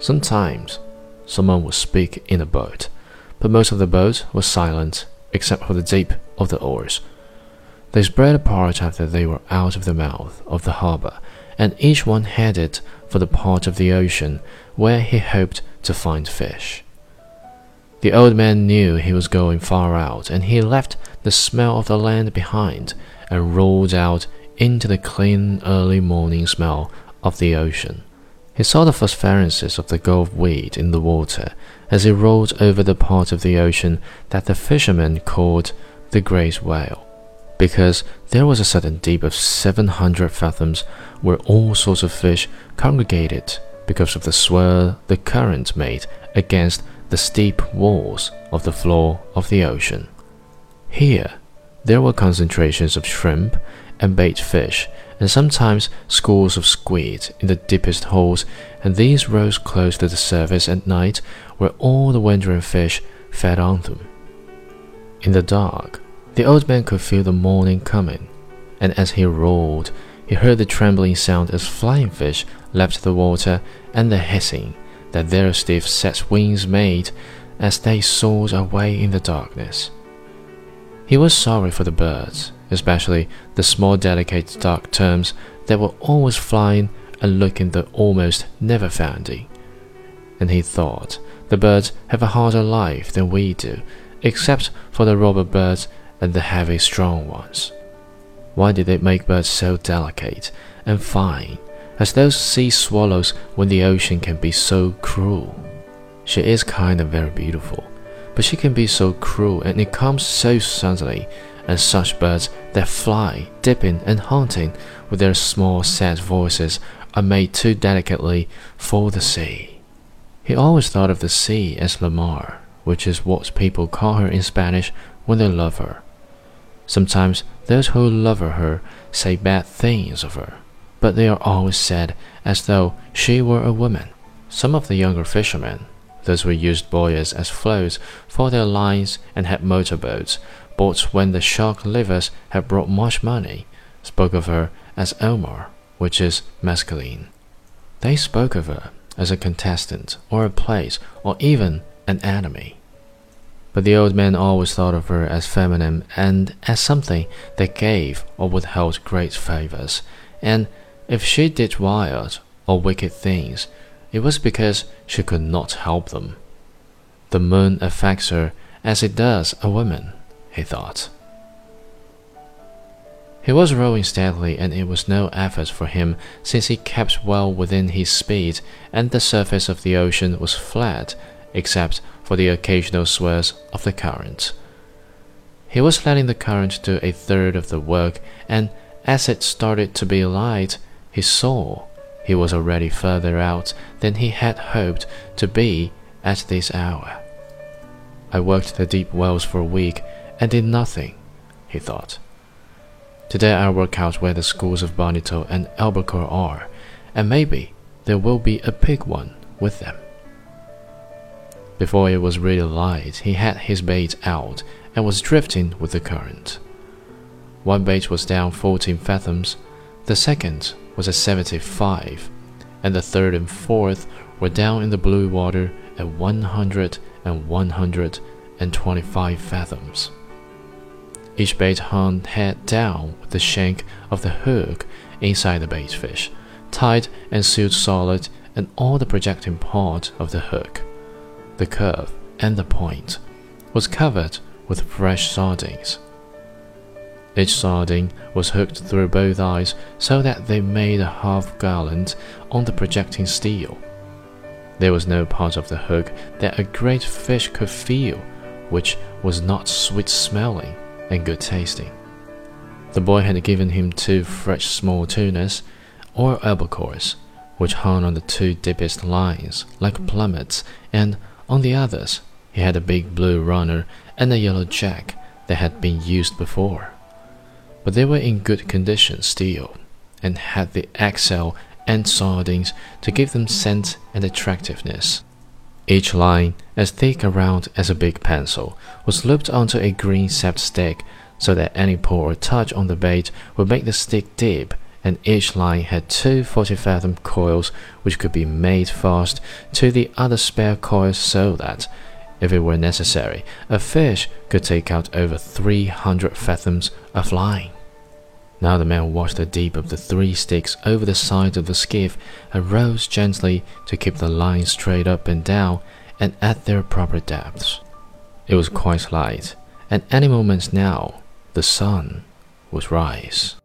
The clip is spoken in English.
Sometimes, someone would speak in a boat, but most of the boat was silent except for the dip of the oars. They spread apart after they were out of the mouth of the harbor, and each one headed for the part of the ocean where he hoped to find fish. The old man knew he was going far out, and he left the smell of the land behind and rolled out into the clean early morning smell of the ocean. He saw the phosphorescence of the gulf weed in the water as he rolled over the part of the ocean that the fishermen called the great well, because there was a certain deep of seven hundred fathoms where all sorts of fish congregated because of the swirl the current made against the steep walls of the floor of the ocean. Here, there were concentrations of shrimp and bait fish, and sometimes scores of squid in the deepest holes, and these rose close to the surface at night, where all the wandering fish fed on them. In the dark, the old man could feel the morning coming, and as he rolled, he heard the trembling sound as flying fish left the water and the hissing that their stiff set wings made as they soared away in the darkness. He was sorry for the birds, especially the small delicate dark terns that were always flying and looking the almost never finding. And he thought the birds have a harder life than we do, except for the robber birds and the heavy strong ones. Why did they make birds so delicate and fine as those sea swallows when the ocean can be so cruel. She is kind and very beautiful, but she can be so cruel and it comes so suddenly, and such birds that fly, dipping and haunting with their small sad voices are made too delicately for the sea. He always thought of the sea as La Mar, which is what people call her in Spanish when they love her. Sometimes those who love her say bad things of her but they are always said as though she were a woman. Some of the younger fishermen, those who used buoys as floats for their lines and had motorboats, bought when the shark livers had brought much money, spoke of her as El Mar, which is masculine. They spoke of her as a contestant, or a place, or even an enemy. But the old man always thought of her as feminine and as something that gave or withheld great favors, and if she did wild or wicked things, it was because she could not help them. The moon affects her as it does a woman, he thought. He was rowing steadily, and it was no effort for him since he kept well within his speed, and the surface of the ocean was flat except for the occasional swirls of the current. He was letting the current do a third of the work, and as it started to be light, he saw he was already further out than he had hoped to be at this hour. I worked the deep wells for a week and did nothing, he thought. Today I'll work out where the schools of Bonito and Albacore are, and maybe there will be a big one with them. Before it was really light, he had his bait out and was drifting with the current. One bait was down 14 fathoms, the second was at 75, and the third and fourth were down in the blue water at 100 and 125 fathoms. Each bait hung head down with the shank of the hook inside the bait fish, tight and sealed solid, and all the projecting part of the hook, the curve, and the point was covered with fresh sardines. Each sardine was hooked through both eyes so that they made a half garland on the projecting steel. There was no part of the hook that a great fish could feel which was not sweet smelling and good tasting. The boy had given him two fresh small tunas, or albacores, which hung on the two deepest lines like plummets, and on the others he had a big blue runner and a yellow jack that had been used before but they were in good condition still, and had the eggshell and sardines to give them scent and attractiveness. Each line, as thick around as a big pencil, was looped onto a green sapped stick so that any pull or touch on the bait would make the stick dip and each line had two 40 fathom coils which could be made fast to the other spare coils so that, if it were necessary, a fish could take out over 300 fathoms of line. Now the man washed the dip of the three sticks over the side of the skiff and rose gently to keep the line straight up and down and at their proper depths. It was quite light, and any moment now the sun would rise.